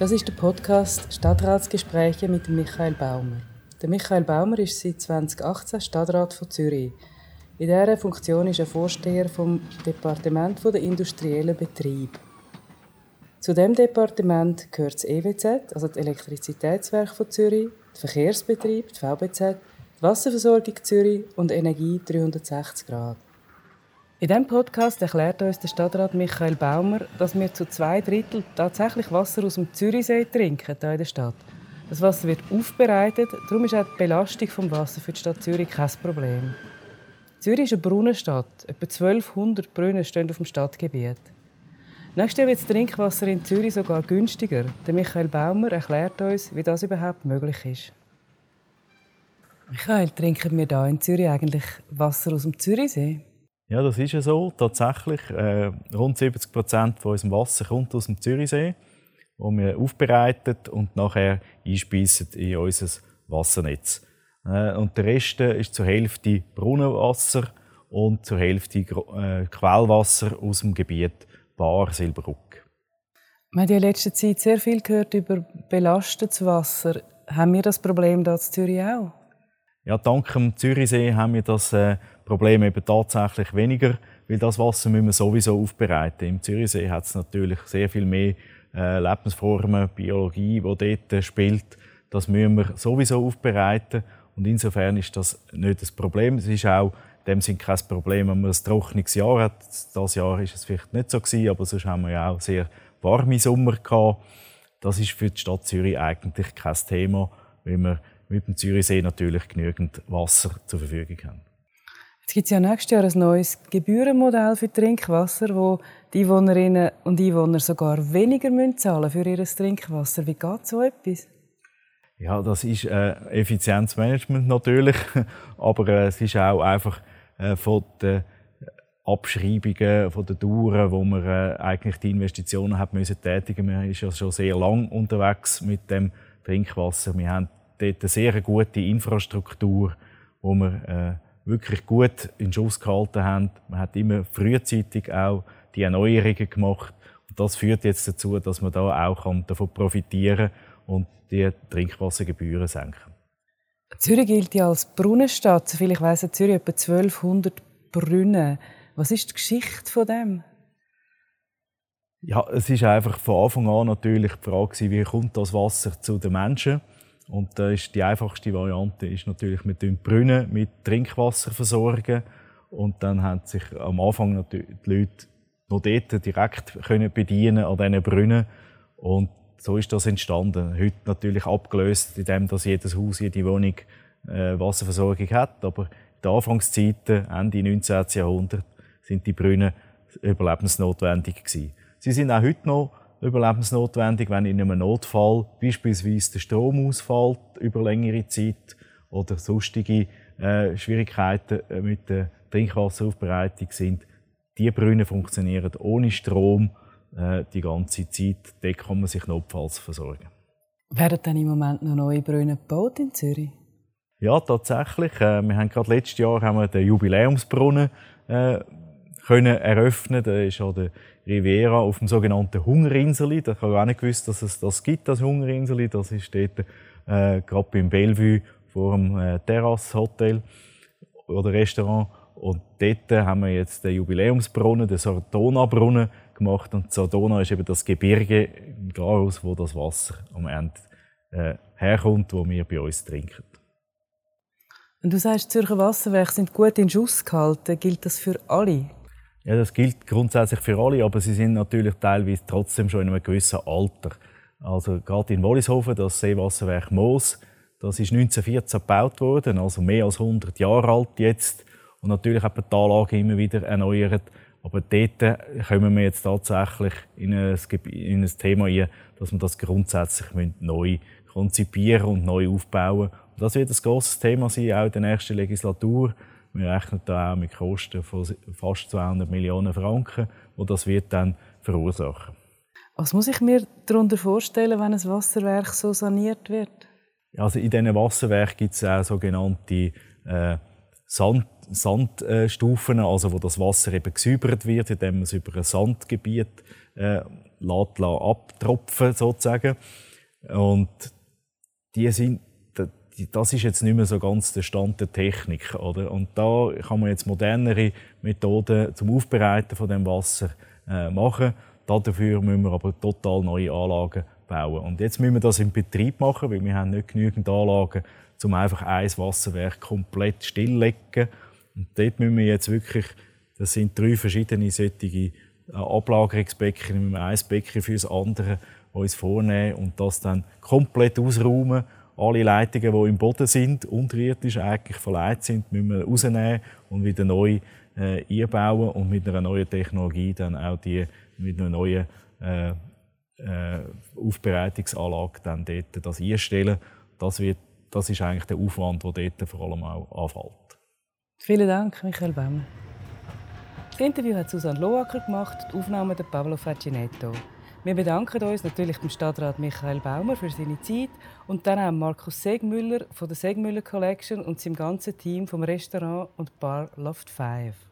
Das ist der Podcast Stadtratsgespräche mit Michael Baumer. Der Michael Baumer ist seit 2018 Stadtrat von Zürich. In dieser Funktion ist er Vorsteher vom Departement der industriellen Betrieb. Zu dem Departement gehört das EWZ, also das Elektrizitätswerk von Zürich, der Verkehrsbetrieb, die VBZ, die Wasserversorgung Zürich und Energie 360 Grad. In diesem Podcast erklärt uns der Stadtrat Michael Baumer, dass wir zu zwei Drittel tatsächlich Wasser aus dem Zürichsee trinken hier in der Stadt. Das Wasser wird aufbereitet, darum ist auch die Belastung vom Wasser für die Stadt Zürich kein Problem. Zürich ist eine Brunnenstadt. Etwa 1200 Brunnen stehen auf dem Stadtgebiet. Nächstes Jahr wird das Trinkwasser in Zürich sogar günstiger. Der Michael Baumer erklärt uns, wie das überhaupt möglich ist. Michael, trinken wir hier in Zürich eigentlich Wasser aus dem Zürichsee? Ja, das ist ja so. Tatsächlich, äh, rund 70 Prozent von unserem Wasser kommt aus dem Zürichsee, wo wir aufbereiten und nachher einspeisen in unser Wassernetz. Äh, und der Rest ist zur Hälfte Brunnenwasser und zur Hälfte äh, Quellwasser aus dem Gebiet Bar Silberruck. Wir haben in letzter Zeit sehr viel gehört über belastetes Wasser. Haben wir das Problem hier in Zürich auch? Ja, dank dem Zürichsee haben wir das äh, Problem eben tatsächlich weniger, weil das Wasser müssen wir sowieso aufbereiten. Im Zürichsee hat es natürlich sehr viel mehr äh, Lebensformen, Biologie, die dort spielt. Das müssen wir sowieso aufbereiten und insofern ist das nicht das Problem. Es ist auch in dem Sinne kein Problem, wenn man ein trockenes Jahr hat. Das Jahr ist es vielleicht nicht so gewesen, aber sonst haben wir ja auch sehr warme Sommer gehabt. Das ist für die Stadt Zürich eigentlich kein Thema, weil wir mit dem Zürichsee natürlich genügend Wasser zur Verfügung haben. Jetzt gibt es ja nächstes Jahr ein neues Gebührenmodell für Trinkwasser, wo die Einwohnerinnen und Einwohner sogar weniger zahlen für ihr Trinkwasser. Wie geht so etwas? Ja, das ist äh, Effizienzmanagement natürlich, aber äh, es ist auch einfach äh, von den Abschreibungen, von den Dauern, wo man äh, eigentlich die Investitionen hat müssen tätigen. Man ist ja schon sehr lang unterwegs mit dem Trinkwasser. Wir haben dort eine sehr gute Infrastruktur, wo wir äh, wirklich gut in Schuss gehalten haben. Man hat immer frühzeitig auch die Erneuerungen gemacht. Und das führt jetzt dazu, dass man da auch davon profitieren kann und die Trinkwassergebühren senken. Zürich gilt ja als Brunnenstadt. Soviel ich weiss, Zürich etwa 1200 Brunnen. Was ist die Geschichte von dem? Ja, es ist einfach von Anfang an natürlich die Frage, wie kommt das Wasser zu den Menschen? Und da ist die einfachste Variante ist natürlich mit den Brunnen mit Trinkwasser versorgen. Und dann haben sich am Anfang natürlich die Leute noch dort direkt können bedienen an diesen Brunnen. Und so ist das entstanden. Heute natürlich abgelöst, indem dass jedes Haus, jede Wohnung äh, Wasserversorgung hat. Aber in den Anfangszeiten, Ende 19. Jahrhundert, sind die Brunnen überlebensnotwendig gewesen. Sie sind auch heute noch überlebensnotwendig, wenn in einem Notfall beispielsweise der Strom ausfällt über längere Zeit oder sonstige äh, Schwierigkeiten äh, mit der Trinkwasseraufbereitung sind. Die Brunnen funktionieren ohne Strom äh, die ganze Zeit. Dort kann man sich notfalls versorgen. Werden dann im Moment noch neue Brunnen gebaut in Zürich? Ja, tatsächlich. Äh, wir haben gerade letztes Jahr haben wir den Jubiläumsbrunnen äh, können eröffnen. Da ist auch der Riviera auf dem sogenannten Hungerinseli. Da habe ich auch nicht gewusst, dass es das gibt, das Hungerinseli. Das ist dort äh, gerade beim Bellevue vor dem äh, Terrasse-Hotel oder Restaurant. Und dort haben wir jetzt den Jubiläumsbrunnen, den Sardona-Brunnen gemacht. Und Sardona ist eben das Gebirge im Glarus, wo das Wasser am Ende äh, herkommt, wo wir bei uns trinken. Und du sagst, Zürcher Wasserwerke sind gut in Schuss gehalten. Gilt das für alle? Ja, das gilt grundsätzlich für alle, aber sie sind natürlich teilweise trotzdem schon in einem gewissen Alter. Also gerade in Wollishofen, das Seewasserwerk Moos, das ist 1914 gebaut worden, also mehr als 100 Jahre alt jetzt. Und natürlich hat man die Anlage immer wieder erneuert. Aber dort kommen wir jetzt tatsächlich in ein, in ein Thema ein, dass wir das grundsätzlich neu konzipieren und neu aufbauen. Und das wird ein grosses Thema sein, auch in der nächsten Legislatur. Wir rechnen da auch mit Kosten von fast 200 Millionen Franken, die das wird dann verursachen. Was muss ich mir darunter vorstellen, wenn ein Wasserwerk so saniert wird? Also in diesen Wasserwerken gibt es auch sogenannte äh, Sand, Sandstufen, also wo das Wasser eben gesäubert wird, indem man es über ein Sandgebiet äh, lässt, abtropfen sozusagen. Und die sind, das ist jetzt nicht mehr so ganz der Stand der Technik, oder? Und da kann man jetzt modernere Methoden zum Aufbereiten von dem Wasser äh, machen. Dafür müssen wir aber total neue Anlagen bauen. Und jetzt müssen wir das im Betrieb machen, weil wir haben nicht genügend Anlagen, um einfach ein Wasserwerk komplett stilllegen. Und dort müssen wir jetzt wirklich, das sind drei verschiedene solche äh, Ablagerungsbecken, ein Becken für das andere uns vornehmen und das dann komplett ausräumen. Alle Leitungen, die im Boden sind, unterirdisch eigentlich verleiht sind, müssen wir rausnehmen und wieder neu äh, einbauen und mit einer neuen Technologie dann auch die mit einer neuen äh, äh, Aufbereitungsanlage dann dort das einstellen. Das, wird, das ist eigentlich der Aufwand, der dort vor allem auch anfällt. Vielen Dank, Michael Baumer. Das Interview hat Susanne Loacker gemacht, die Aufnahme der Pablo Facinetto. Wir bedanken uns natürlich dem Stadtrat Michael Baumer für seine Zeit und dann auch Markus Segmüller von der Segmüller Collection und seinem ganzen Team vom Restaurant und Bar Loft 5.